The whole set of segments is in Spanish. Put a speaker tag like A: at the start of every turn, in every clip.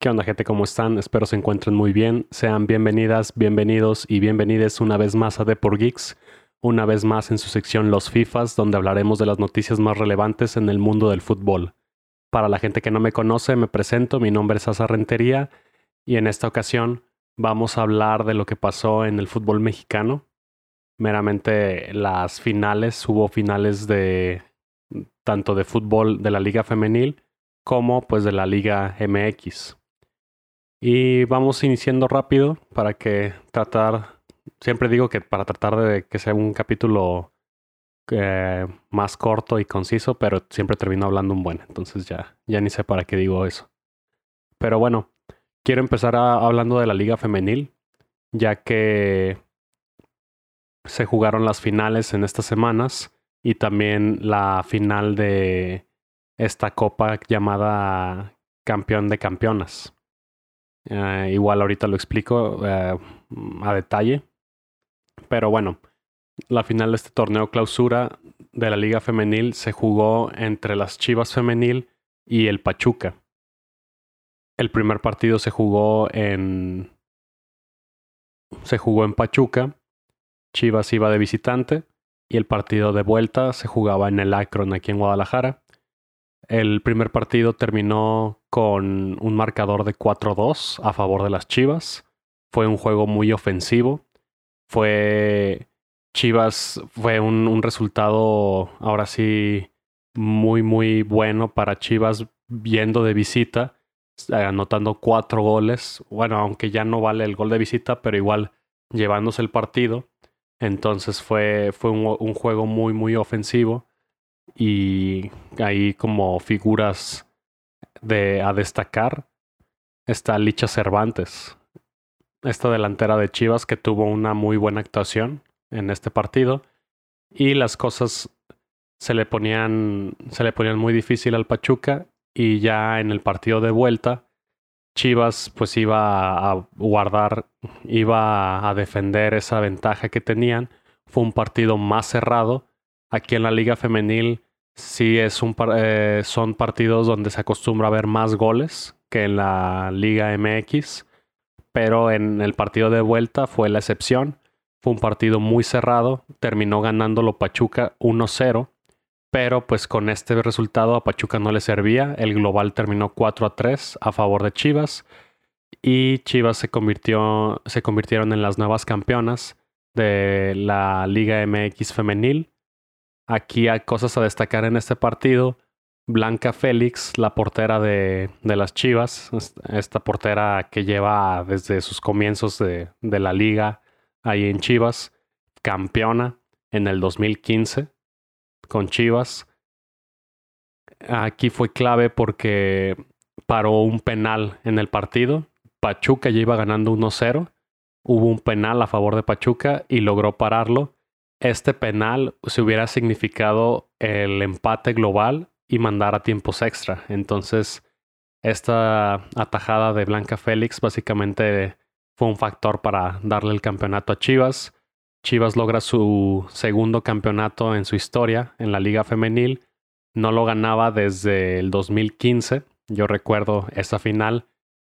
A: ¿Qué onda gente? ¿Cómo están? Espero se encuentren muy bien. Sean bienvenidas, bienvenidos y bienvenides una vez más a Depor Geeks, una vez más en su sección Los FIFAs, donde hablaremos de las noticias más relevantes en el mundo del fútbol. Para la gente que no me conoce, me presento, mi nombre es Asa Rentería y en esta ocasión vamos a hablar de lo que pasó en el fútbol mexicano. Meramente las finales, hubo finales de tanto de fútbol de la Liga Femenil como pues de la Liga MX. Y vamos iniciando rápido para que tratar, siempre digo que para tratar de que sea un capítulo eh, más corto y conciso, pero siempre termino hablando un buen, entonces ya, ya ni sé para qué digo eso. Pero bueno, quiero empezar hablando de la liga femenil, ya que se jugaron las finales en estas semanas y también la final de esta copa llamada campeón de campeonas. Eh, igual ahorita lo explico eh, a detalle. Pero bueno, la final de este torneo clausura de la Liga Femenil se jugó entre las Chivas Femenil y el Pachuca. El primer partido se jugó en. Se jugó en Pachuca. Chivas iba de visitante. Y el partido de vuelta se jugaba en el Akron, aquí en Guadalajara. El primer partido terminó con un marcador de 4-2 a favor de las Chivas. Fue un juego muy ofensivo. Fue Chivas, fue un, resultado ahora sí muy, muy bueno para Chivas viendo de visita, anotando cuatro goles. Bueno, aunque ya no vale el gol de visita, pero igual llevándose el partido. Entonces fue, fue un juego muy, muy ofensivo y ahí como figuras de a destacar está Licha Cervantes, esta delantera de Chivas que tuvo una muy buena actuación en este partido y las cosas se le ponían se le ponían muy difícil al Pachuca y ya en el partido de vuelta Chivas pues iba a guardar iba a defender esa ventaja que tenían. Fue un partido más cerrado. Aquí en la Liga Femenil sí es un eh, son partidos donde se acostumbra a ver más goles que en la Liga MX, pero en el partido de vuelta fue la excepción. Fue un partido muy cerrado, terminó ganándolo Pachuca 1-0, pero pues con este resultado a Pachuca no le servía. El global terminó 4 3 a favor de Chivas y Chivas se convirtió se convirtieron en las nuevas campeonas de la Liga MX femenil Aquí hay cosas a destacar en este partido. Blanca Félix, la portera de, de las Chivas, esta portera que lleva desde sus comienzos de, de la liga ahí en Chivas, campeona en el 2015 con Chivas. Aquí fue clave porque paró un penal en el partido. Pachuca ya iba ganando 1-0. Hubo un penal a favor de Pachuca y logró pararlo este penal se hubiera significado el empate global y mandar a tiempos extra. Entonces, esta atajada de Blanca Félix básicamente fue un factor para darle el campeonato a Chivas. Chivas logra su segundo campeonato en su historia en la liga femenil. No lo ganaba desde el 2015. Yo recuerdo esa final,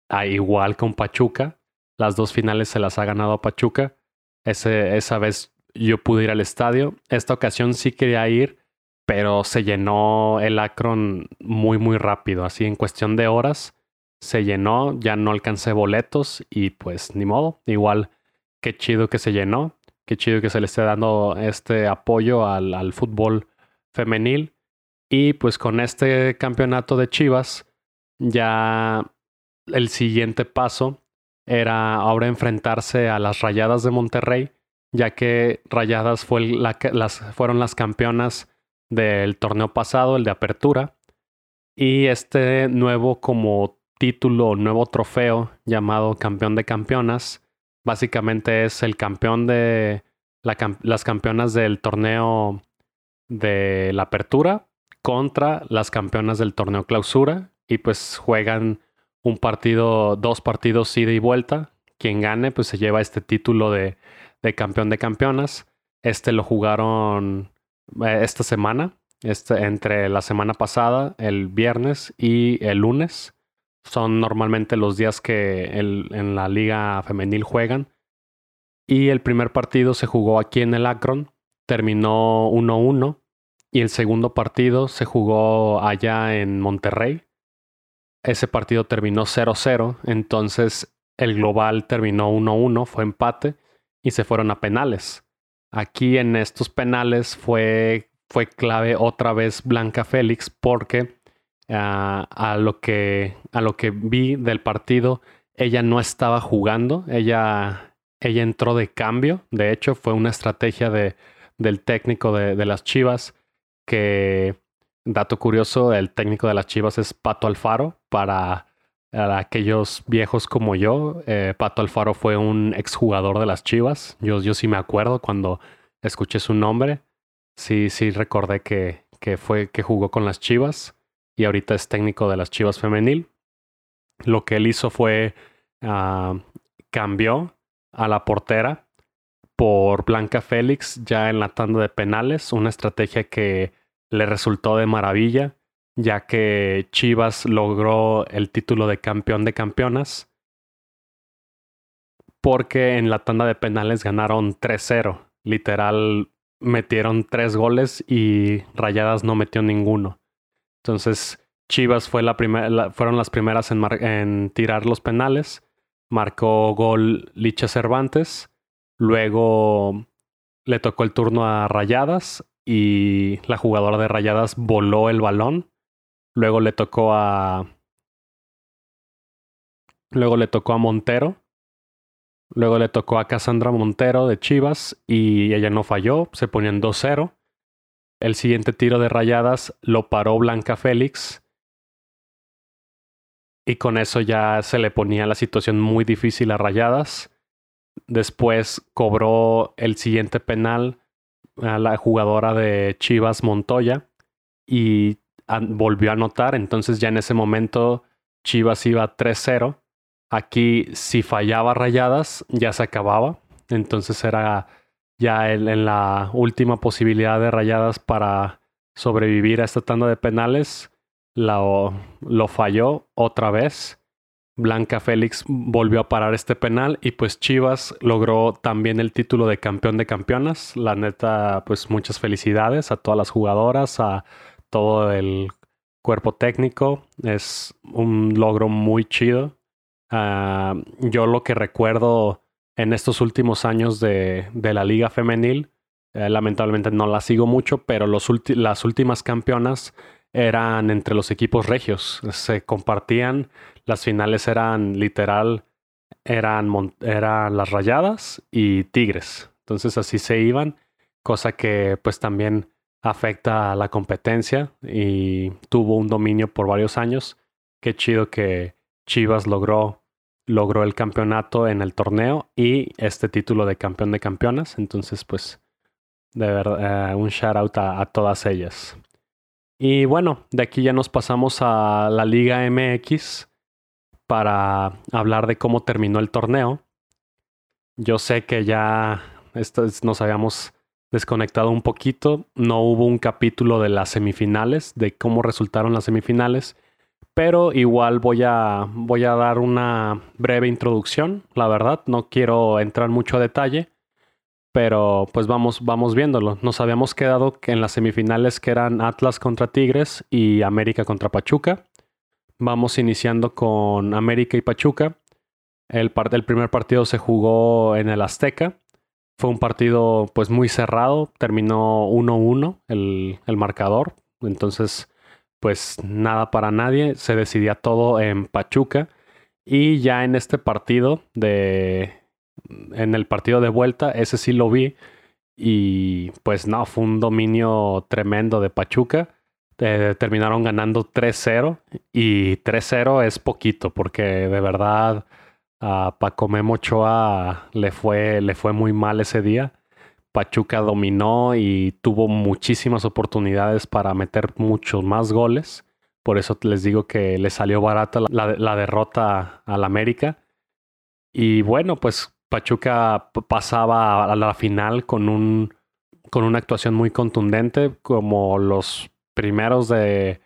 A: a igual con Pachuca. Las dos finales se las ha ganado a Pachuca. Ese, esa vez yo pude ir al estadio. Esta ocasión sí quería ir, pero se llenó el Akron muy, muy rápido. Así en cuestión de horas se llenó, ya no alcancé boletos y pues ni modo. Igual, qué chido que se llenó, qué chido que se le esté dando este apoyo al, al fútbol femenil. Y pues con este campeonato de Chivas, ya el siguiente paso era ahora enfrentarse a las Rayadas de Monterrey ya que Rayadas fueron las campeonas del torneo pasado, el de apertura, y este nuevo como título, nuevo trofeo llamado campeón de campeonas, básicamente es el campeón de las campeonas del torneo de la apertura contra las campeonas del torneo clausura y pues juegan un partido, dos partidos ida y vuelta. Quien gane pues se lleva este título de de campeón de campeonas. Este lo jugaron eh, esta semana, este, entre la semana pasada, el viernes y el lunes. son normalmente los días que en la liga femenil juegan. Y el primer partido se jugó aquí en el Akron, terminó 1-1 y el segundo partido se jugó allá en Monterrey. Ese partido terminó 0-0, entonces el global terminó 1-1, fue empate y se fueron a penales. Aquí en estos penales fue, fue clave otra vez Blanca Félix porque ah, a, lo que, a lo que vi del partido, ella no estaba jugando, ella, ella entró de cambio, de hecho fue una estrategia de, del técnico de, las Chivas que, dato curioso, el técnico de las Chivas es Pato Alfaro para aquellos viejos como yo, eh, Pato Alfaro fue un exjugador de las Chivas. Yo, yo sí me acuerdo cuando escuché su nombre. Sí, sí recordé que, que fue que jugó con las Chivas y ahorita es técnico de las Chivas femenil. Lo que él hizo fue uh, cambió a la portera por Blanca Félix ya en la tanda de penales, una estrategia que le resultó de maravilla ya que Chivas logró el título de campeón de campeonas, porque en la tanda de penales ganaron 3-0. Literal, metieron tres goles y Rayadas no metió ninguno. Entonces, Chivas fue la fueron las primeras en, en tirar los penales. Marcó gol Licha Cervantes. Luego le tocó el turno a Rayadas y la jugadora de Rayadas voló el balón Luego le tocó a. Luego le tocó a Montero. Luego le tocó a Cassandra Montero de Chivas y ella no falló, se ponían 2-0. El siguiente tiro de rayadas lo paró Blanca Félix. Y con eso ya se le ponía la situación muy difícil a rayadas. Después cobró el siguiente penal a la jugadora de Chivas Montoya y volvió a anotar, entonces ya en ese momento Chivas iba 3-0. Aquí si fallaba rayadas ya se acababa, entonces era ya en, la última posibilidad de rayadas para sobrevivir a esta tanda de penales. Lo, falló otra vez. Blanca Félix volvió a parar este penal y pues Chivas logró también el título de campeón de campeonas. La neta, pues muchas felicidades a todas las jugadoras, a todo el cuerpo técnico. Es un logro muy chido. Ah, yo lo que recuerdo en estos últimos años de, de la liga femenil, eh, lamentablemente no la sigo mucho, pero los las últimas campeonas eran entre los equipos regios. Se compartían, las finales eran literal, eran, eran las rayadas y tigres. Entonces así se iban, cosa que pues también afecta a la competencia y tuvo un dominio por varios años. Qué chido que Chivas logró, logró el campeonato en el torneo y este título de campeón de campeonas. Entonces, pues, de verdad, eh, un shout out a, a todas ellas. Y bueno, de aquí ya nos pasamos a la Liga MX para hablar de cómo terminó el torneo. Yo sé que ya nos habíamos desconectado un poquito. No hubo un capítulo de las semifinales, de cómo resultaron las semifinales. Pero igual voy a, voy a dar una breve introducción, la verdad. No quiero entrar mucho a detalle. Pero pues vamos, vamos viéndolo. Nos habíamos quedado en las semifinales que eran Atlas contra Tigres y América contra Pachuca. Vamos iniciando con América y Pachuca. El, el primer partido se jugó en el Azteca fue un partido pues muy cerrado, terminó 1-1 el, el marcador, entonces pues nada para nadie, se decidía todo en Pachuca. Y ya en este partido de en el partido de vuelta, ese sí lo vi. Y pues no, fue un dominio tremendo de Pachuca. Eh, terminaron ganando 3-0 y 3-0 es poquito porque de verdad a Paco Ochoa le fue, le fue muy mal ese día. Pachuca dominó y tuvo muchísimas oportunidades para meter muchos más goles. Por eso les digo que le salió barata la, la derrota al América. Y bueno, pues Pachuca pasaba a la final con, un, con una actuación muy contundente, como los primeros de,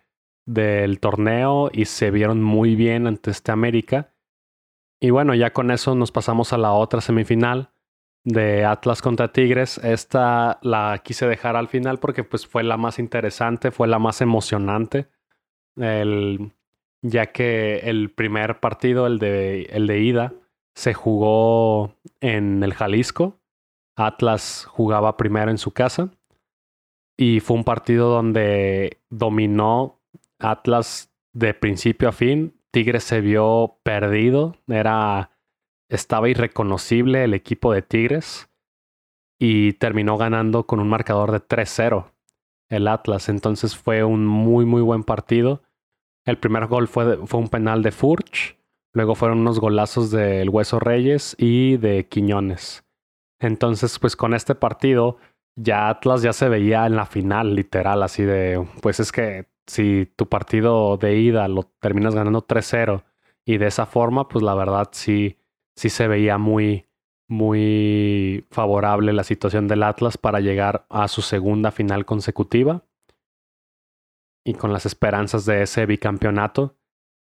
A: del torneo y se vieron muy bien ante este América. Y bueno, ya con eso nos pasamos a la otra semifinal de Atlas contra Tigres. Esta la quise dejar al final porque pues fue la más interesante, fue la más emocionante. El, ya que el primer partido, el de, el de ida, se jugó en el Jalisco. Atlas jugaba primero en su casa. Y fue un partido donde dominó Atlas de principio a fin. Tigres se vio perdido. Era. Estaba irreconocible el equipo de Tigres. Y terminó ganando con un marcador de 3-0 el Atlas. Entonces fue un muy, muy buen partido. El primer gol fue, fue un penal de Furch. Luego fueron unos golazos del Hueso Reyes y de Quiñones. Entonces, pues con este partido, ya Atlas ya se veía en la final, literal, así de, pues es que si tu partido de ida lo terminas ganando 3-0 y de esa forma, pues la verdad sí, sí se veía muy, muy favorable la situación del Atlas para llegar a su segunda final consecutiva y con las esperanzas de ese bicampeonato.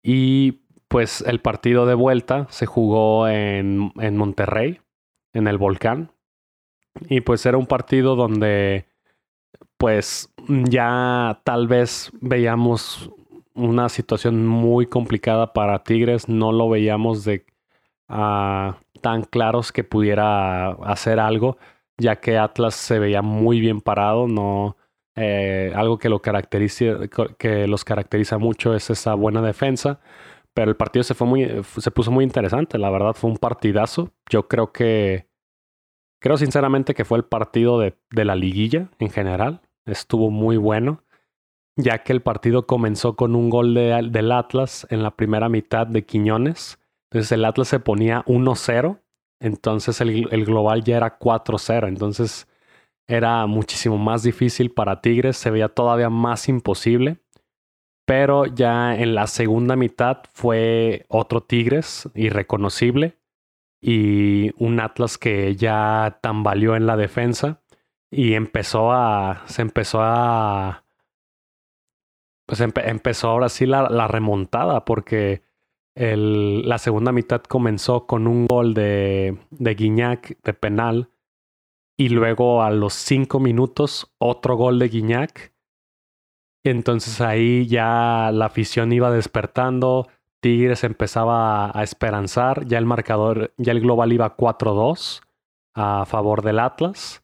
A: Y pues el partido de vuelta se jugó en, en Monterrey, en el Volcán. Y pues era un partido donde pues ya tal vez veíamos una situación muy complicada para Tigres, no lo veíamos de uh, tan claros que pudiera hacer algo, ya que Atlas se veía muy bien parado, no eh, algo que, lo que los caracteriza mucho es esa buena defensa. Pero el partido se, fue muy, se puso muy interesante, la verdad fue un partidazo. Yo creo que, creo sinceramente que fue el partido de la liguilla en general. Estuvo muy bueno, ya que el partido comenzó con un gol de, del Atlas en la primera mitad de Quiñones. Entonces el Atlas se ponía 1-0, entonces el, el global ya era 4-0. Entonces era muchísimo más difícil para Tigres, se veía todavía más imposible. Pero ya en la segunda mitad fue otro Tigres irreconocible y un Atlas que ya tambaleó en la defensa y empezó a. Se empezó a. Pues empezó ahora sí la, remontada porque el, la segunda mitad comenzó con un gol de, de Guiñac de penal y luego a los cinco minutos otro gol de Guiñac. Entonces ahí ya la afición iba despertando, Tigres empezaba a esperanzar, ya el marcador, ya el global iba 4-2 a favor del Atlas.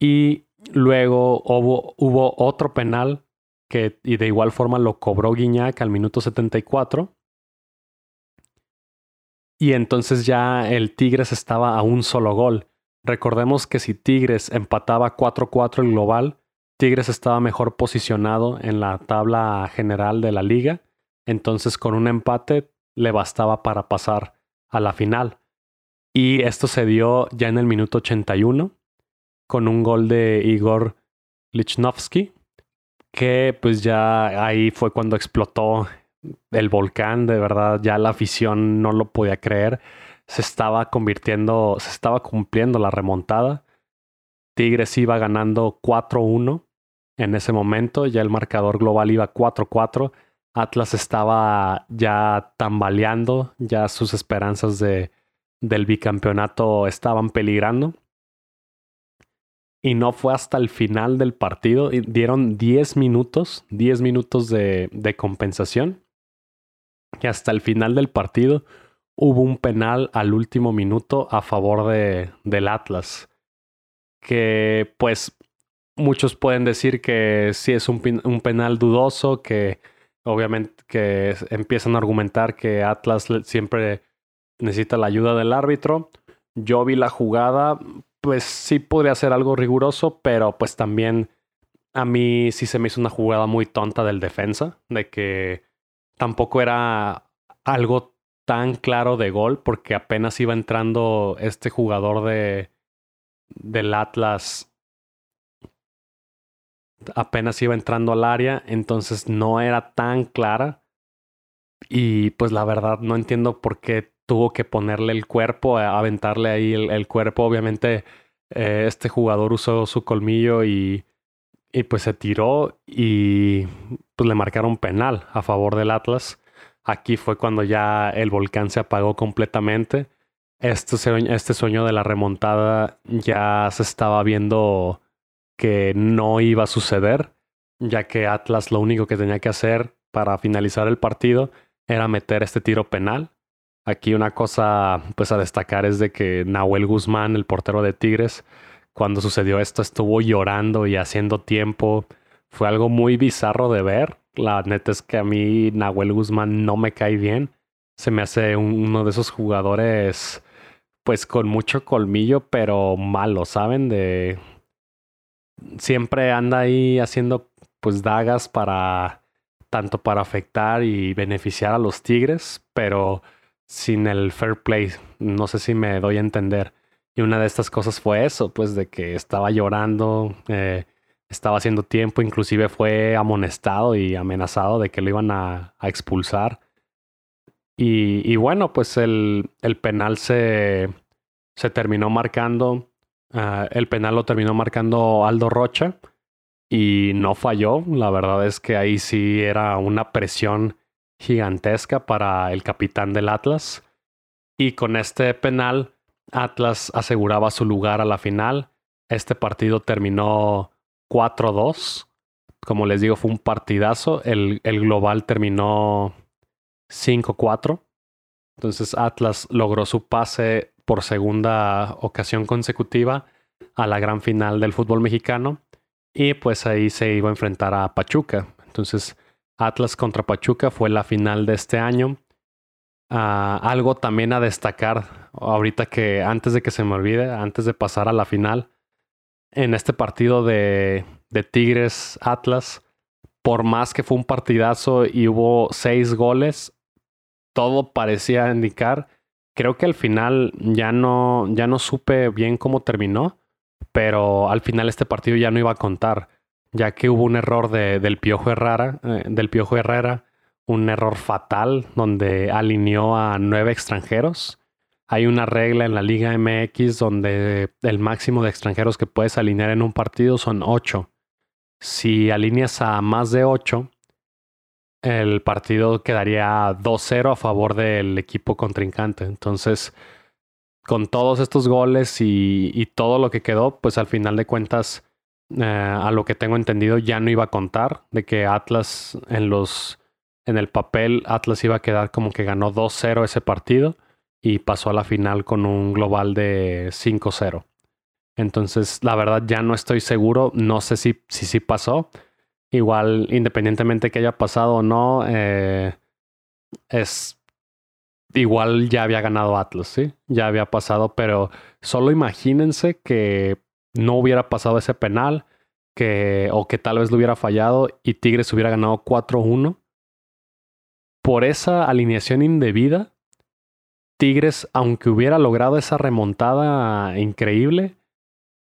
A: Y luego hubo, otro penal que y de igual forma lo cobró Guiñac al minuto 74. Y entonces ya el Tigres estaba a un solo gol. Recordemos que si Tigres empataba 4-4 el global, Tigres estaba mejor posicionado en la tabla general de la liga, entonces con un empate le bastaba para pasar a la final. Y esto se dio ya en el minuto 81 con un gol de Igor Lichnowsky, que pues ya ahí fue cuando explotó el volcán, de verdad ya la afición no lo podía creer se estaba convirtiendo, se estaba cumpliendo la remontada. Tigres iba ganando 4-1 en ese momento, ya el marcador global iba 4-4. Atlas estaba ya tambaleando, ya sus esperanzas de, del bicampeonato estaban peligrando. Y no fue hasta el final del partido, dieron 10 minutos, 10 minutos de, compensación. Y hasta el final del partido hubo un penal al último minuto a favor de, del Atlas. Que pues muchos pueden decir que sí es un, un penal dudoso, que obviamente que empiezan a argumentar que Atlas siempre necesita la ayuda del árbitro. Yo vi la jugada, pues sí podría ser algo riguroso, pero pues también a mí sí se me hizo una jugada muy tonta del defensa, de que tampoco era algo tan claro de gol porque apenas iba entrando este jugador de del Atlas apenas iba entrando al área, entonces no era tan clara. Y pues la verdad no entiendo por qué tuvo que ponerle el cuerpo, aventarle ahí el, cuerpo, obviamente eh, este jugador usó su colmillo y y pues se tiró y pues le marcaron penal a favor del Atlas. Aquí fue cuando ya el volcán se apagó completamente. Este este sueño de la remontada ya se estaba viendo que no iba a suceder, ya que Atlas lo único que tenía que hacer para finalizar el partido era meter este tiro penal. Aquí una cosa pues a destacar es de que Nahuel Guzmán, el portero de Tigres, cuando sucedió esto estuvo llorando y haciendo tiempo. Fue algo muy bizarro de ver. La neta es que a mí Nahuel Guzmán no me cae bien. Se me hace uno de esos jugadores pues con mucho colmillo, pero malo, ¿saben? De siempre anda ahí haciendo pues dagas para tanto para afectar y beneficiar a los Tigres, pero sin el fair play. No sé si me doy a entender. Y una de estas cosas fue eso, pues de que estaba llorando, eh, estaba haciendo tiempo, inclusive fue amonestado y amenazado de que lo iban a, expulsar. Y, bueno, pues el, penal se, se, terminó marcando, ah, el penal lo terminó marcando Aldo Rocha y no falló. La verdad es que ahí sí era una presión gigantesca para el capitán del Atlas. Y con este penal, Atlas aseguraba su lugar a la final. Este partido terminó 4-2. Como les digo, fue un partidazo. El, el global terminó 5-4. Entonces Atlas logró su pase por segunda ocasión consecutiva a la gran final del fútbol mexicano. Y pues ahí se iba a enfrentar a Pachuca. Entonces Atlas contra Pachuca fue la final de este año. Ah, algo también a destacar, ahorita que antes de que se me olvide, antes de pasar a la final, en este partido de, de Tigres Atlas, por más que fue un partidazo y hubo seis goles, todo parecía indicar. Creo que al final ya no, ya no supe bien cómo terminó, pero al final este partido ya no iba a contar, ya que hubo un error de, del Piojo Herrera, eh, del Piojo Herrera un error fatal donde alineó a nueve extranjeros. Hay una regla en la Liga MX donde el máximo de extranjeros que puedes alinear en un partido son ocho. Si alineas a más de ocho, el partido quedaría 2-0 a favor del equipo contrincante. Entonces, con todos estos goles y, todo lo que quedó, pues al final de cuentas, eh, a lo que tengo entendido, ya no iba a contar de que Atlas en los en el papel Atlas iba a quedar como que ganó 2-0 ese partido y pasó a la final con un global de 5-0. Entonces, la verdad ya no estoy seguro, no sé si sí si, pasó. Igual, independientemente que haya pasado o no, eh, es igual ya había ganado Atlas, ¿sí? Ya había pasado, pero solo imagínense que no hubiera pasado ese penal, que, o que tal vez lo hubiera fallado y Tigres hubiera ganado 4-1 por esa alineación indebida, Tigres, aunque hubiera logrado esa remontada increíble,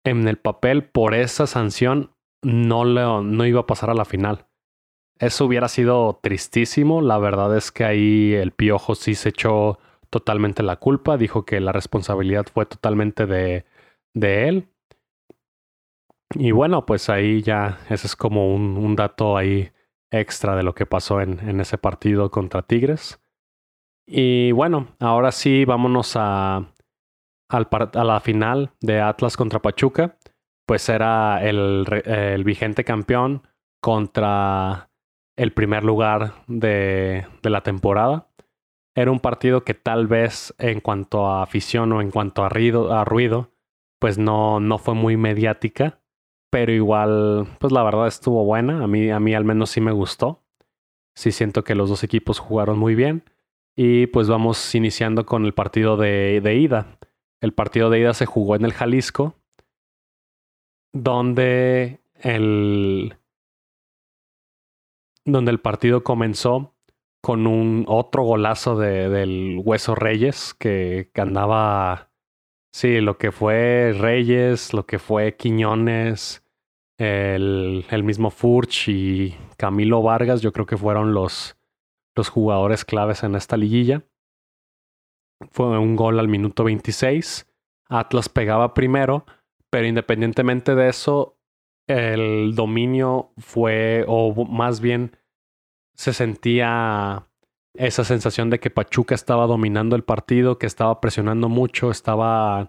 A: en el papel por esa sanción no, no iba a pasar a la final. Eso hubiera sido tristísimo. La verdad es que ahí el Piojo sí se echó totalmente la culpa. Dijo que la responsabilidad fue totalmente de, de él. Y bueno, pues ahí ya, ese es como un, dato ahí extra de lo que pasó en, ese partido contra Tigres. Y bueno, ahora sí, vámonos a, la final de Atlas contra Pachuca. Pues era el, vigente campeón contra el primer lugar de, de, la temporada. Era un partido que tal vez en cuanto a afición o en cuanto a ruido, a ruido pues no, no fue muy mediática pero igual, pues la verdad estuvo buena. A mí, a mí al menos sí me gustó. Sí siento que los dos equipos jugaron muy bien. Y pues vamos iniciando con el partido de, ida. El partido de ida se jugó en el Jalisco, donde el, donde el partido comenzó con un otro golazo de, del Hueso Reyes que, que andaba Sí, lo que fue Reyes, lo que fue Quiñones, el, el mismo Furch y Camilo Vargas, yo creo que fueron los, los jugadores claves en esta liguilla. Fue un gol al minuto 26. Atlas pegaba primero, pero independientemente de eso, el dominio fue, o más bien se sentía esa sensación de que Pachuca estaba dominando el partido, que estaba presionando mucho, estaba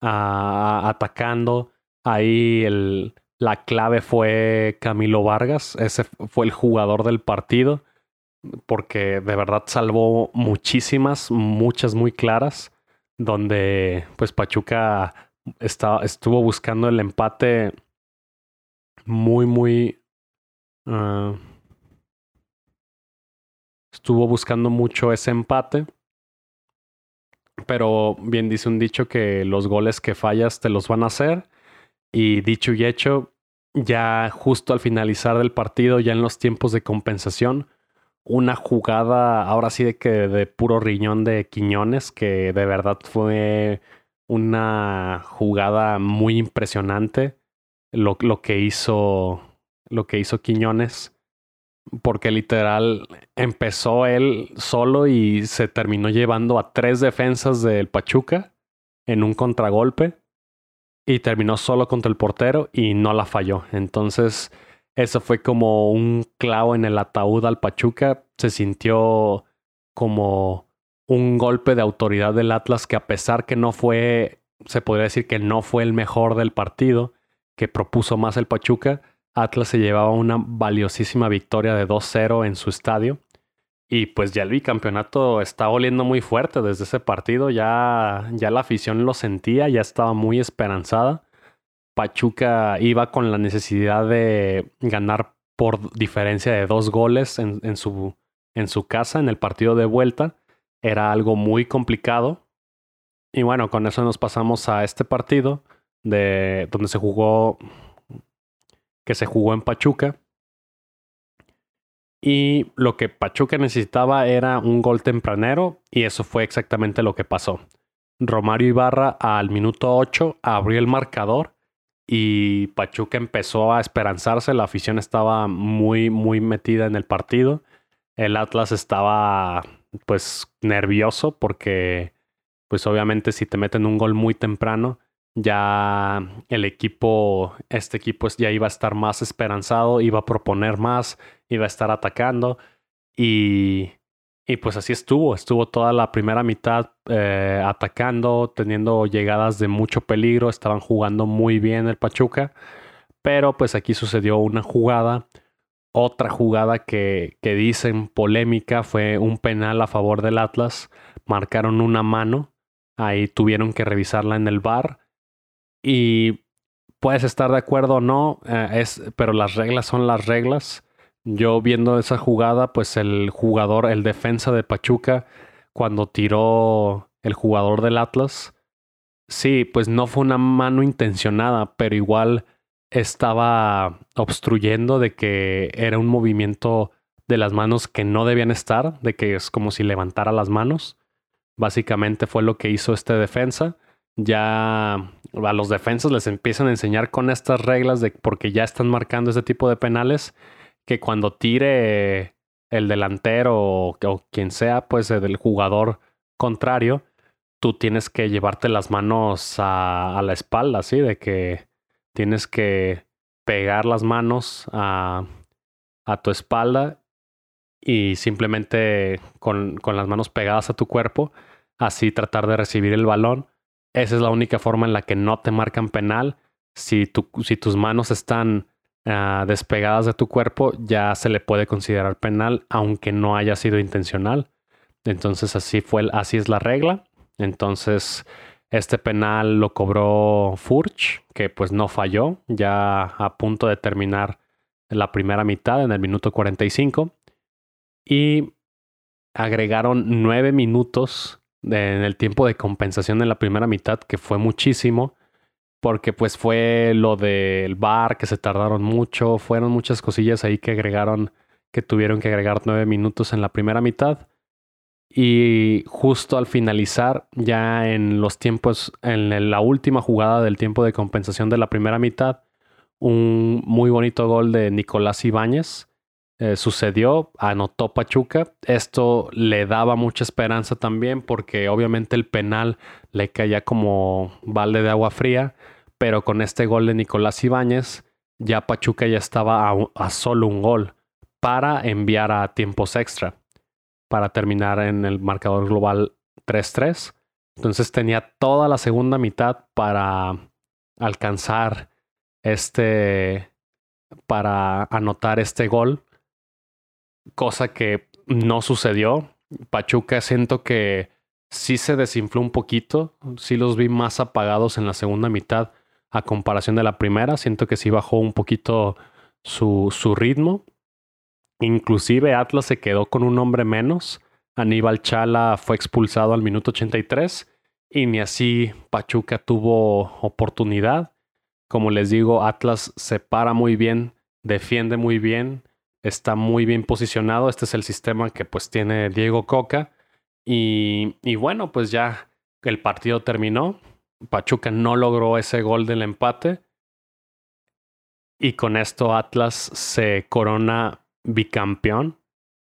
A: ah, atacando. Ahí la clave fue Camilo Vargas, ese fue el jugador del partido, porque de verdad salvó muchísimas, muchas muy claras, donde pues Pachuca estuvo buscando el empate muy, muy... Ah, estuvo buscando mucho ese empate. Pero bien dice un dicho que los goles que fallas te los van a hacer. Y dicho y hecho, ya justo al finalizar del partido, ya en los tiempos de compensación, una jugada ahora sí de que de puro riñón de Quiñones, que de verdad fue una jugada muy impresionante lo, lo que hizo lo que hizo Quiñones porque literal empezó él solo y se terminó llevando a tres defensas del Pachuca en un contragolpe y terminó solo contra el portero y no la falló. Entonces, eso fue como un clavo en el ataúd al Pachuca. Se sintió como un golpe de autoridad del Atlas que a pesar que no fue, se podría decir que no fue el mejor del partido, que propuso más el Pachuca, Atlas se llevaba una valiosísima victoria de 2-0 en su estadio. Y pues ya el bicampeonato está oliendo muy fuerte desde ese partido. Ya, ya la afición lo sentía, ya estaba muy esperanzada. Pachuca iba con la necesidad de ganar por diferencia de dos goles en, en, su, en su casa en el partido de vuelta. Era algo muy complicado. Y bueno, con eso nos pasamos a este partido de donde se jugó que se jugó en Pachuca. Y lo que Pachuca necesitaba era un gol tempranero y eso fue exactamente lo que pasó. Romario Ibarra al minuto 8 abrió el marcador y Pachuca empezó a esperanzarse, la afición estaba muy muy metida en el partido. El Atlas estaba pues nervioso porque pues obviamente si te meten un gol muy temprano ya el equipo, este equipo ya iba a estar más esperanzado, iba a proponer más, iba a estar atacando y, y pues así estuvo, estuvo toda la primera mitad eh, atacando, teniendo llegadas de mucho peligro, estaban jugando muy bien el Pachuca, pero pues aquí sucedió una jugada, otra jugada que, que dicen polémica fue un penal a favor del Atlas, marcaron una mano, ahí tuvieron que revisarla en el bar y puedes estar de acuerdo o no, eh, es, pero las reglas son las reglas. Yo viendo esa jugada, pues el jugador, el defensa de Pachuca, cuando tiró el jugador del Atlas, sí, pues no fue una mano intencionada, pero igual estaba obstruyendo de que era un movimiento de las manos que no debían estar, de que es como si levantara las manos. Básicamente fue lo que hizo este defensa ya a los defensas les empiezan a enseñar con estas reglas de porque ya están marcando este tipo de penales que cuando tire el delantero o, quien sea, pues del jugador contrario, tú tienes que llevarte las manos a, la espalda, ¿sí? De que tienes que pegar las manos a, a tu espalda y simplemente con las manos pegadas a tu cuerpo, así tratar de recibir el balón esa es la única forma en la que no te marcan penal. Si, tus manos están ah, despegadas de tu cuerpo, ya se le puede considerar penal, aunque no haya sido intencional. Entonces así fue, así es la regla. Entonces este penal lo cobró Furch, que pues no falló, ya a punto de terminar la primera mitad en el minuto 45. Y agregaron nueve minutos en el tiempo de compensación en la primera mitad, que fue muchísimo, porque pues fue lo del bar, que se tardaron mucho, fueron muchas cosillas ahí que agregaron, que tuvieron que agregar nueve minutos en la primera mitad. Y justo al finalizar, ya en los tiempos, en la última jugada del tiempo de compensación de la primera mitad, un muy bonito gol de Nicolás Ibáñez, eh, sucedió, anotó Pachuca. Esto le daba mucha esperanza también porque obviamente el penal le caía como balde de agua fría, pero con este gol de Nicolás Ibáñez ya Pachuca ya estaba a, solo un gol para enviar a tiempos extra, para terminar en el marcador global 3-3. Entonces tenía toda la segunda mitad para alcanzar este, para anotar este gol, cosa que no sucedió. Pachuca siento que sí se desinfló un poquito, sí los vi más apagados en la segunda mitad a comparación de la primera, siento que sí bajó un poquito su, su ritmo. Inclusive Atlas se quedó con un hombre menos. Aníbal Chala fue expulsado al minuto 83 y ni así Pachuca tuvo oportunidad. Como les digo, Atlas se para muy bien, defiende muy bien, está muy bien posicionado. Este es el sistema que pues tiene Diego Coca. Y, y bueno, pues ya el partido terminó. Pachuca no logró ese gol del empate. Y con esto Atlas se corona bicampeón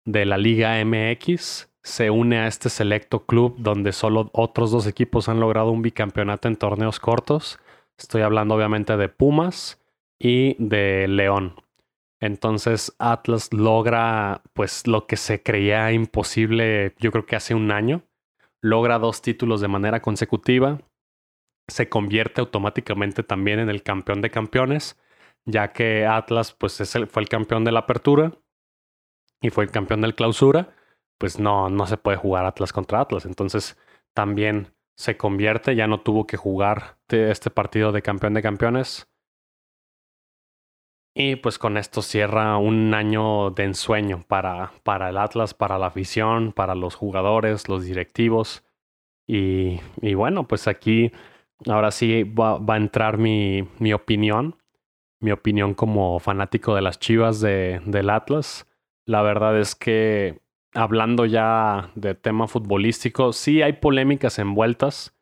A: de la Liga MX. Se une a este selecto club donde solo otros dos equipos han logrado un bicampeonato en torneos cortos. Estoy hablando obviamente de Pumas y de León. Entonces Atlas logra pues lo que se creía imposible yo creo que hace un año. Logra dos títulos de manera consecutiva. Se convierte automáticamente también en el campeón de campeones, ya que Atlas pues fue el campeón de la apertura y fue el campeón del clausura. Pues no, no se puede jugar Atlas contra Atlas. Entonces también se convierte, ya no tuvo que jugar este partido de campeón de campeones. Y pues con esto cierra un año de ensueño para, para el Atlas, para la afición, para los jugadores, los directivos. Y, y bueno, pues aquí ahora sí va, va a entrar mi, mi, opinión, mi opinión como fanático de las Chivas de, del Atlas. La verdad es que hablando ya de tema futbolístico, sí hay polémicas envueltas,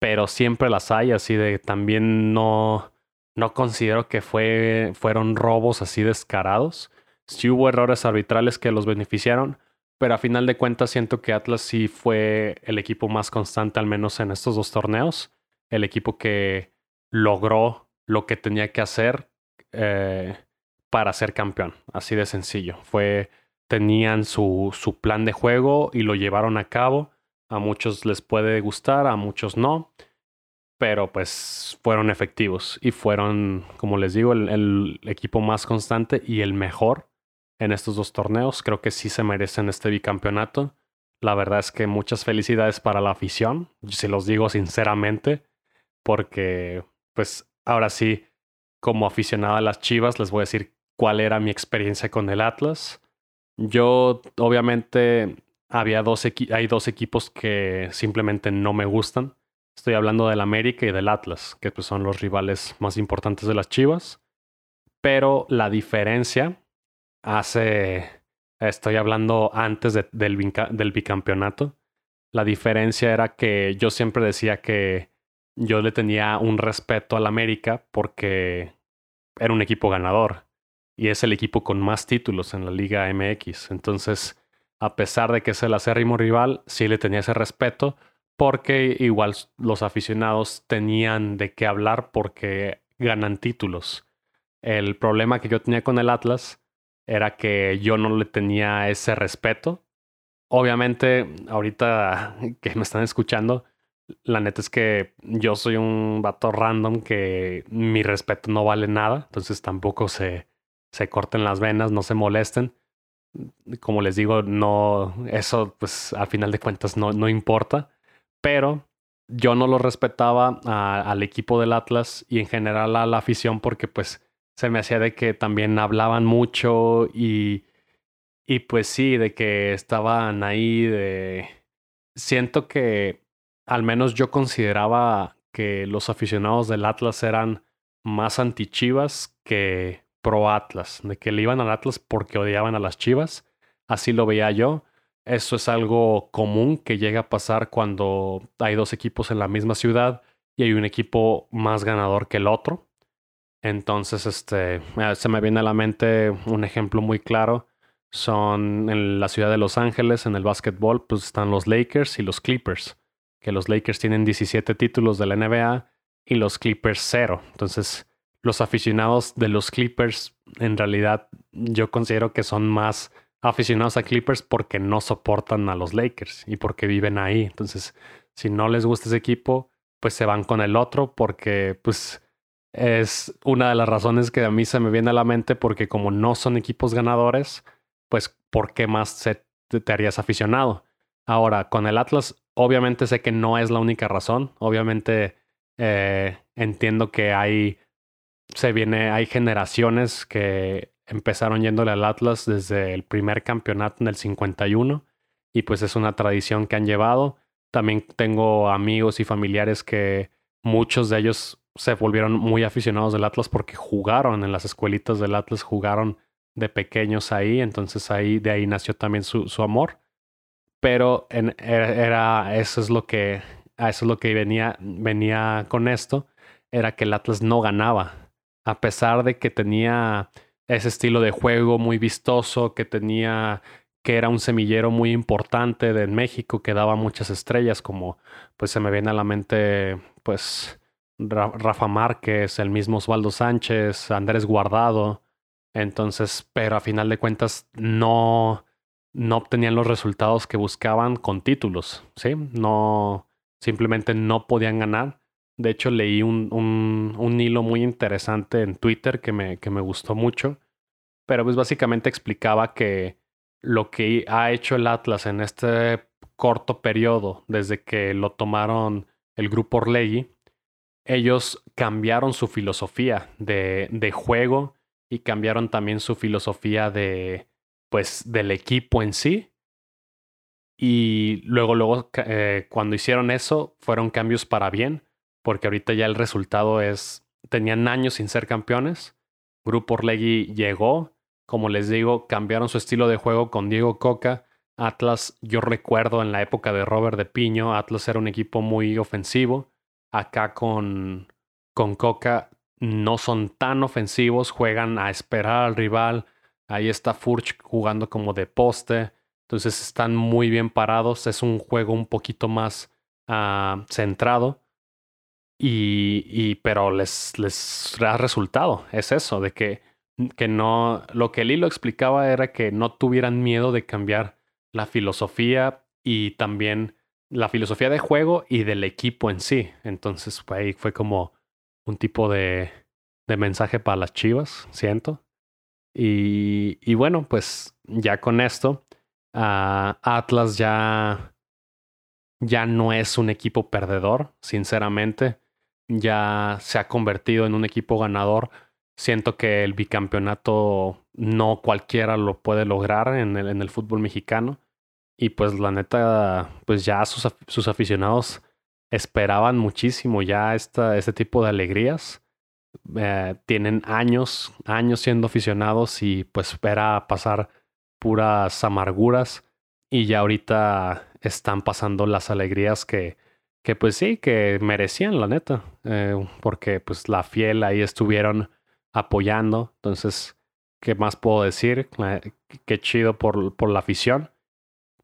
A: pero siempre las hay, así de también no, no considero que fue, fueron robos así descarados. Sí hubo errores arbitrales que los beneficiaron, pero a final de cuentas siento que Atlas sí fue el equipo más constante, al menos en estos dos torneos, el equipo que logró lo que tenía que hacer eh, para ser campeón, así de sencillo. Fue tenían su, su plan de juego y lo llevaron a cabo. A muchos les puede gustar, a muchos no, pero pues fueron efectivos y fueron, como les digo, el, equipo más constante y el mejor en estos dos torneos. Creo que sí se merecen este bicampeonato. La verdad es que muchas felicidades para la afición, se los digo sinceramente, porque pues ahora sí, como aficionado a las Chivas, les voy a decir cuál era mi experiencia con el Atlas. Yo, obviamente, había dos hay dos equipos que simplemente no me gustan. Estoy hablando del América y del Atlas, que pues, son los rivales más importantes de las Chivas. Pero la diferencia hace. Estoy hablando antes del, del bicampeonato. La diferencia era que yo siempre decía que yo le tenía un respeto al América porque era un equipo ganador y es el equipo con más títulos en la Liga MX. Entonces, a pesar de que es el acérrimo rival, sí le tenía ese respeto porque igual los aficionados tenían de qué hablar porque ganan títulos. El problema que yo tenía con el Atlas era que yo no le tenía ese respeto. Obviamente, ahorita que me están escuchando, la neta es que yo soy un vato random que mi respeto no vale nada, entonces tampoco se, se corten las venas, no se molesten. Como les digo, no, eso pues al final de cuentas no, no importa, pero yo no lo respetaba al equipo del Atlas y en general a la afición porque pues se me hacía de que también hablaban mucho y, y pues sí, de que estaban ahí, de... Siento que al menos yo consideraba que los aficionados del Atlas eran más antichivas que pro Atlas, de que le iban al Atlas porque odiaban a las Chivas. Así lo veía yo. Eso es algo común que llega a pasar cuando hay dos equipos en la misma ciudad y hay un equipo más ganador que el otro. Entonces, este, eh, se me viene a la mente un ejemplo muy claro. Son en la ciudad de Los Ángeles, en el básquetbol, pues están los Lakers y los Clippers. Que los Lakers tienen 17 títulos de la NBA y los Clippers cero. Entonces, los aficionados de los Clippers, en realidad yo considero que son más aficionados a Clippers porque no soportan a los Lakers y porque viven ahí. Entonces, si no les gusta ese equipo, pues se van con el otro porque pues es una de las razones que a mí se me viene a la mente porque como no son equipos ganadores, pues ¿por qué más te harías aficionado? Ahora, con el Atlas, obviamente sé que no es la única razón. Obviamente eh, entiendo que hay, se viene, hay generaciones que empezaron yéndole al Atlas desde el primer campeonato en el 51 y pues es una tradición que han llevado. También tengo amigos y familiares que muchos de ellos se volvieron muy aficionados del Atlas porque jugaron en las escuelitas del Atlas, jugaron de pequeños ahí, entonces ahí de ahí nació también su, su amor pero en, era, eso es lo que, eso es lo que venía, venía con esto, era que el Atlas no ganaba, a pesar de que tenía ese estilo de juego muy vistoso, que tenía que era un semillero muy importante de México, que daba muchas estrellas, como pues se me viene a la mente pues Rafa Márquez, el mismo Osvaldo Sánchez, Andrés Guardado. Entonces, pero a final de cuentas no, no obtenían los resultados que buscaban con títulos, ¿sí? No, simplemente no podían ganar. De hecho, leí un, un, un hilo muy interesante en Twitter que me, que me gustó mucho, pero pues básicamente explicaba que lo que ha hecho el Atlas en este corto periodo, desde que lo tomaron el grupo Orlegui, ellos cambiaron su filosofía de, de juego y cambiaron también su filosofía de, pues del equipo en sí. Y luego, luego, eh, cuando hicieron eso, fueron cambios para bien, porque ahorita ya el resultado es, tenían años sin ser campeones. Grupo Orlegui llegó, como les digo, cambiaron su estilo de juego con Diego Coca. Atlas, yo recuerdo en la época de Robert de Piño, Atlas era un equipo muy ofensivo. Acá con, con Coca no son tan ofensivos, juegan a esperar al rival, Ahí está Furch jugando como de poste. Entonces están muy bien parados. Es un juego un poquito más uh, centrado. Y, y, pero les, les ha resultado. Es eso, de que, que no. Lo que Lilo explicaba era que no tuvieran miedo de cambiar la filosofía y también la filosofía de juego y del equipo en sí. Entonces, ahí fue como un tipo de, de mensaje para las chivas, siento. Y, bueno, pues ya con esto, ah, Atlas ya, ya no es un equipo perdedor, sinceramente. Ya se ha convertido en un equipo ganador. Siento que el bicampeonato no cualquiera lo puede lograr en el, en el fútbol mexicano. Y pues la neta, pues ya sus, sus aficionados esperaban muchísimo ya esta, este tipo de alegrías. Eh, tienen años, años siendo aficionados y pues espera pasar puras amarguras y ya ahorita están pasando las alegrías que, que pues sí, que merecían la neta, eh, porque pues la fiel ahí estuvieron apoyando, entonces, ¿qué más puedo decir? qué chido por, por la afición.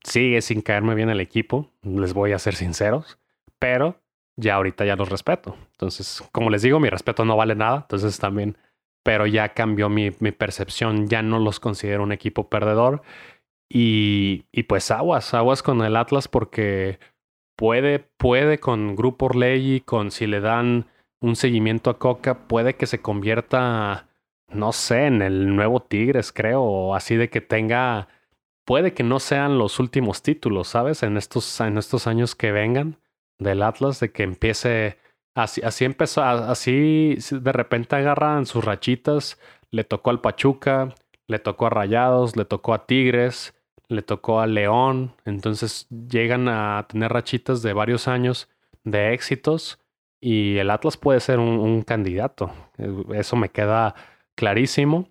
A: Sigue sin caerme bien el equipo, les voy a ser sinceros, pero ya ahorita ya los respeto. Entonces, como les digo, mi respeto no vale nada, entonces también, pero ya cambió mi, mi percepción, ya no los considero un equipo perdedor. Y, y pues aguas, aguas con el Atlas porque puede, puede con Grupo Orlegi, con si le dan un seguimiento a Coca, puede que se convierta, no sé, en el nuevo Tigres, creo, así de que tenga, puede que no sean los últimos títulos, ¿sabes? En estos, en estos años que vengan del Atlas, de que empiece así, así empezó, así de repente agarran sus rachitas, le tocó al Pachuca, le tocó a Rayados, le tocó a Tigres, le tocó a León, entonces llegan a tener rachitas de varios años de éxitos y el Atlas puede ser un, candidato, eso me queda clarísimo.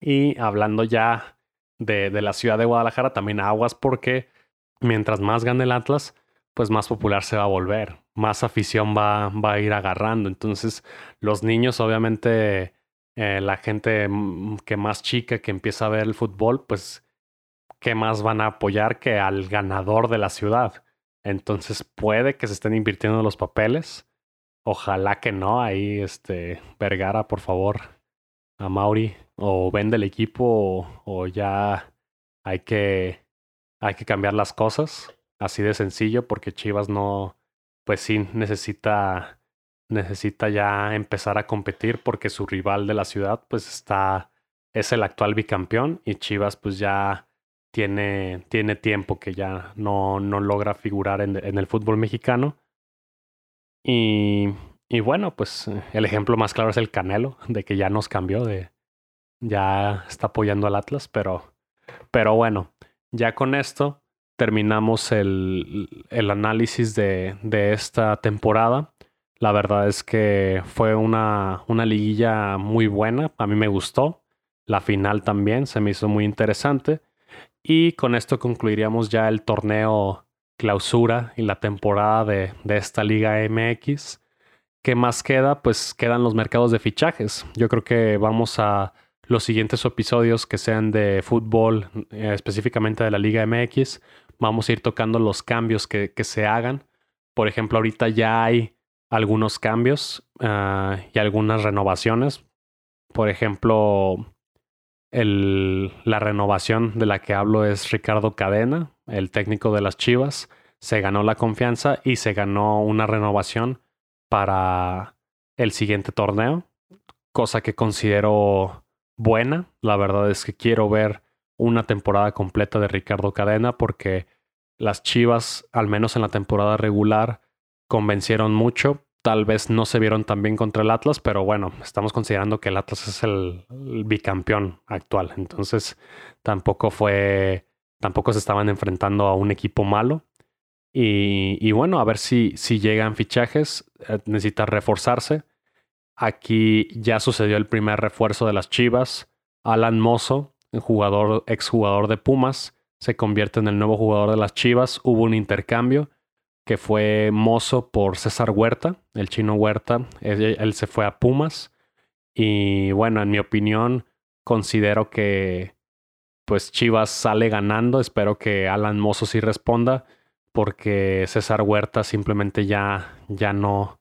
A: Y hablando ya de, de la ciudad de Guadalajara, también aguas porque mientras más gane el Atlas, pues más popular se va a volver, más afición va, va a ir agarrando. Entonces, los niños, obviamente, eh, la gente que más chica que empieza a ver el fútbol, pues, ¿qué más van a apoyar que al ganador de la ciudad? Entonces, puede que se estén invirtiendo los papeles. Ojalá que no. Ahí, este, Vergara, por favor, a Mauri, o vende el equipo, o, o ya hay que, hay que cambiar las cosas. Así de sencillo, porque Chivas no, pues sí, necesita, necesita ya empezar a competir porque su rival de la ciudad, pues está, es el actual bicampeón y Chivas, pues ya tiene, tiene tiempo que ya no, no logra figurar en, el fútbol mexicano. Y, y, bueno, pues el ejemplo más claro es el Canelo, de que ya nos cambió, de ya está apoyando al Atlas, pero, pero bueno, ya con esto terminamos el, el análisis de, de, esta temporada. La verdad es que fue una, una liguilla muy buena, a mí me gustó. La final también se me hizo muy interesante. Y con esto concluiríamos ya el torneo clausura y la temporada de, de esta Liga MX. ¿Qué más queda? Pues quedan los mercados de fichajes. Yo creo que vamos a los siguientes episodios que sean de fútbol, eh, específicamente de la Liga MX, vamos a ir tocando los cambios que, se hagan. Por ejemplo, ahorita ya hay algunos cambios uh, y algunas renovaciones. Por ejemplo, la renovación de la que hablo es Ricardo Cadena, el técnico de las Chivas. Se ganó la confianza y se ganó una renovación para el siguiente torneo, cosa que considero buena. La verdad es que quiero ver una temporada completa de Ricardo Cadena porque las Chivas, al menos en la temporada regular, convencieron mucho. Tal vez no se vieron tan bien contra el Atlas, pero bueno, estamos considerando que el Atlas es el, bicampeón actual. Entonces, tampoco fue, tampoco se estaban enfrentando a un equipo malo. Y, bueno, a ver si, si llegan fichajes. Eh, necesita reforzarse. Aquí ya sucedió el primer refuerzo de las Chivas. Alan Mozo, jugador, exjugador de Pumas, se convierte en el nuevo jugador de las Chivas. Hubo un intercambio que fue Mozo por César Huerta, el chino Huerta. Él, se fue a Pumas. Y bueno, en mi opinión, considero que pues Chivas sale ganando. Espero que Alan Mozo sí responda. Porque César Huerta simplemente ya, ya no,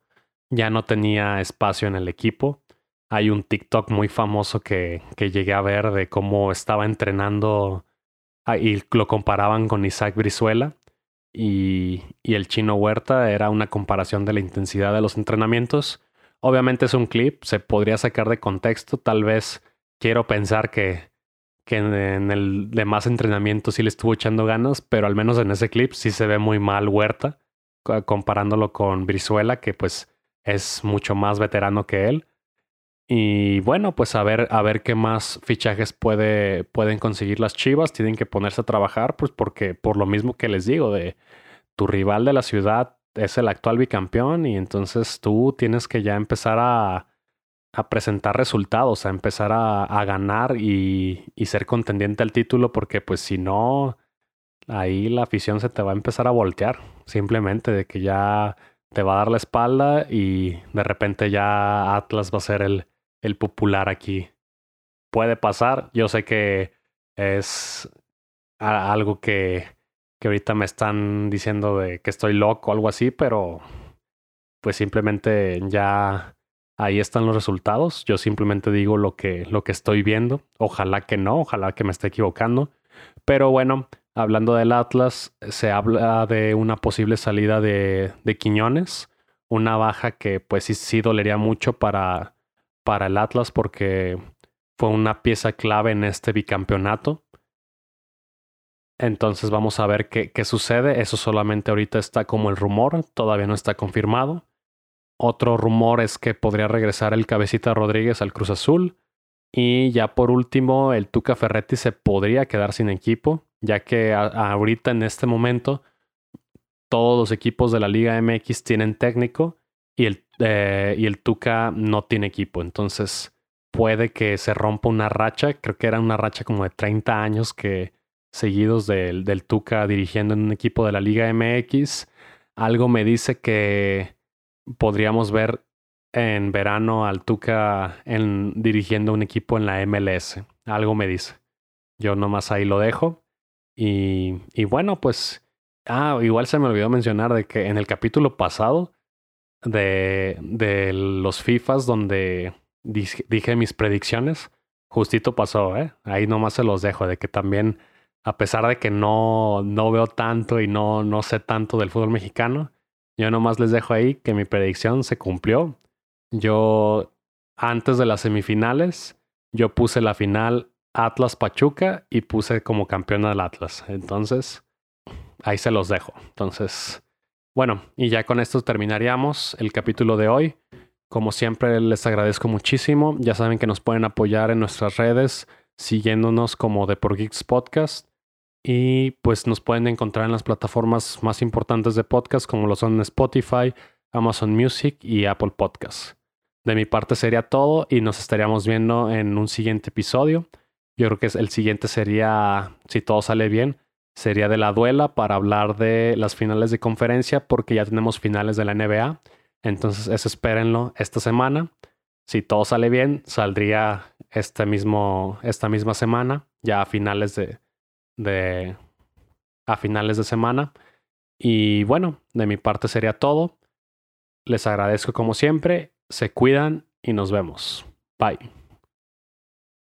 A: ya no tenía espacio en el equipo. Hay un TikTok muy famoso que, que llegué a ver de cómo estaba entrenando ah, y lo comparaban con Isaac Brizuela y, y el chino Huerta. Era una comparación de la intensidad de los entrenamientos. Obviamente es un clip, se podría sacar de contexto. Tal vez quiero pensar que, que en, el demás entrenamiento sí le estuvo echando ganas, pero al menos en ese clip sí se ve muy mal Huerta, comparándolo con Brizuela, que pues es mucho más veterano que él. Y bueno, pues a ver, a ver qué más fichajes puede, pueden conseguir las Chivas. Tienen que ponerse a trabajar, pues porque por lo mismo que les digo, de tu rival de la ciudad es el actual bicampeón y entonces tú tienes que ya empezar a, presentar resultados, a empezar a, a ganar y, y, ser contendiente al título, porque pues si no, ahí la afición se te va a empezar a voltear, simplemente de que ya te va a dar la espalda y de repente ya Atlas va a ser el, el popular aquí. Puede pasar, yo sé que es algo que, que ahorita me están diciendo de que estoy loco o algo así, pero pues simplemente ya ahí están los resultados. Yo simplemente digo lo que, lo que estoy viendo. Ojalá que no, ojalá que me esté equivocando. Pero bueno, hablando del Atlas, se habla de una posible salida de, de Quiñones, una baja que pues sí, sí dolería mucho para, para el Atlas porque fue una pieza clave en este bicampeonato. Entonces vamos a ver qué, qué, sucede. Eso solamente ahorita está como el rumor, todavía no está confirmado. Otro rumor es que podría regresar el cabecita Rodríguez al Cruz Azul. Y ya por último, el Tuca Ferretti se podría quedar sin equipo, ya que ahorita en este momento todos los equipos de la Liga MX tienen técnico y el, eh, y el Tuca no tiene equipo. Entonces puede que se rompa una racha, creo que era una racha como de 30 años que seguidos del, del Tuca dirigiendo en un equipo de la Liga MX. Algo me dice que podríamos ver en verano al Tuca en, dirigiendo un equipo en la MLS. Algo me dice. Yo nomás ahí lo dejo. Y, y bueno, pues. Ah, igual se me olvidó mencionar de que en el capítulo pasado de, de los FIFAs donde dije, mis predicciones. Justito pasó, ¿eh? Ahí nomás se los dejo, de que también, a pesar de que no, no veo tanto y no, no sé tanto del fútbol mexicano, yo nomás les dejo ahí que mi predicción se cumplió. Yo, antes de las semifinales, yo puse la final Atlas Pachuca y puse como campeón al Atlas. Entonces, ahí se los dejo. Entonces, bueno, y ya con esto terminaríamos el capítulo de hoy. Como siempre, les agradezco muchísimo. Ya saben que nos pueden apoyar en nuestras redes, siguiéndonos como The Por Geeks Podcast. Y pues nos pueden encontrar en las plataformas más importantes de podcast, como lo son Spotify, Amazon Music y Apple Podcasts. De mi parte sería todo y nos estaríamos viendo en un siguiente episodio. Yo creo que el siguiente sería, si todo sale bien, sería de la duela para hablar de las finales de conferencia porque ya tenemos finales de la NBA. Entonces, eso espérenlo esta semana. Si todo sale bien, saldría este mismo, esta misma semana, ya a finales de, de, a finales de semana. Y bueno, de mi parte sería todo. Les agradezco como siempre, se cuidan y nos vemos. Bye.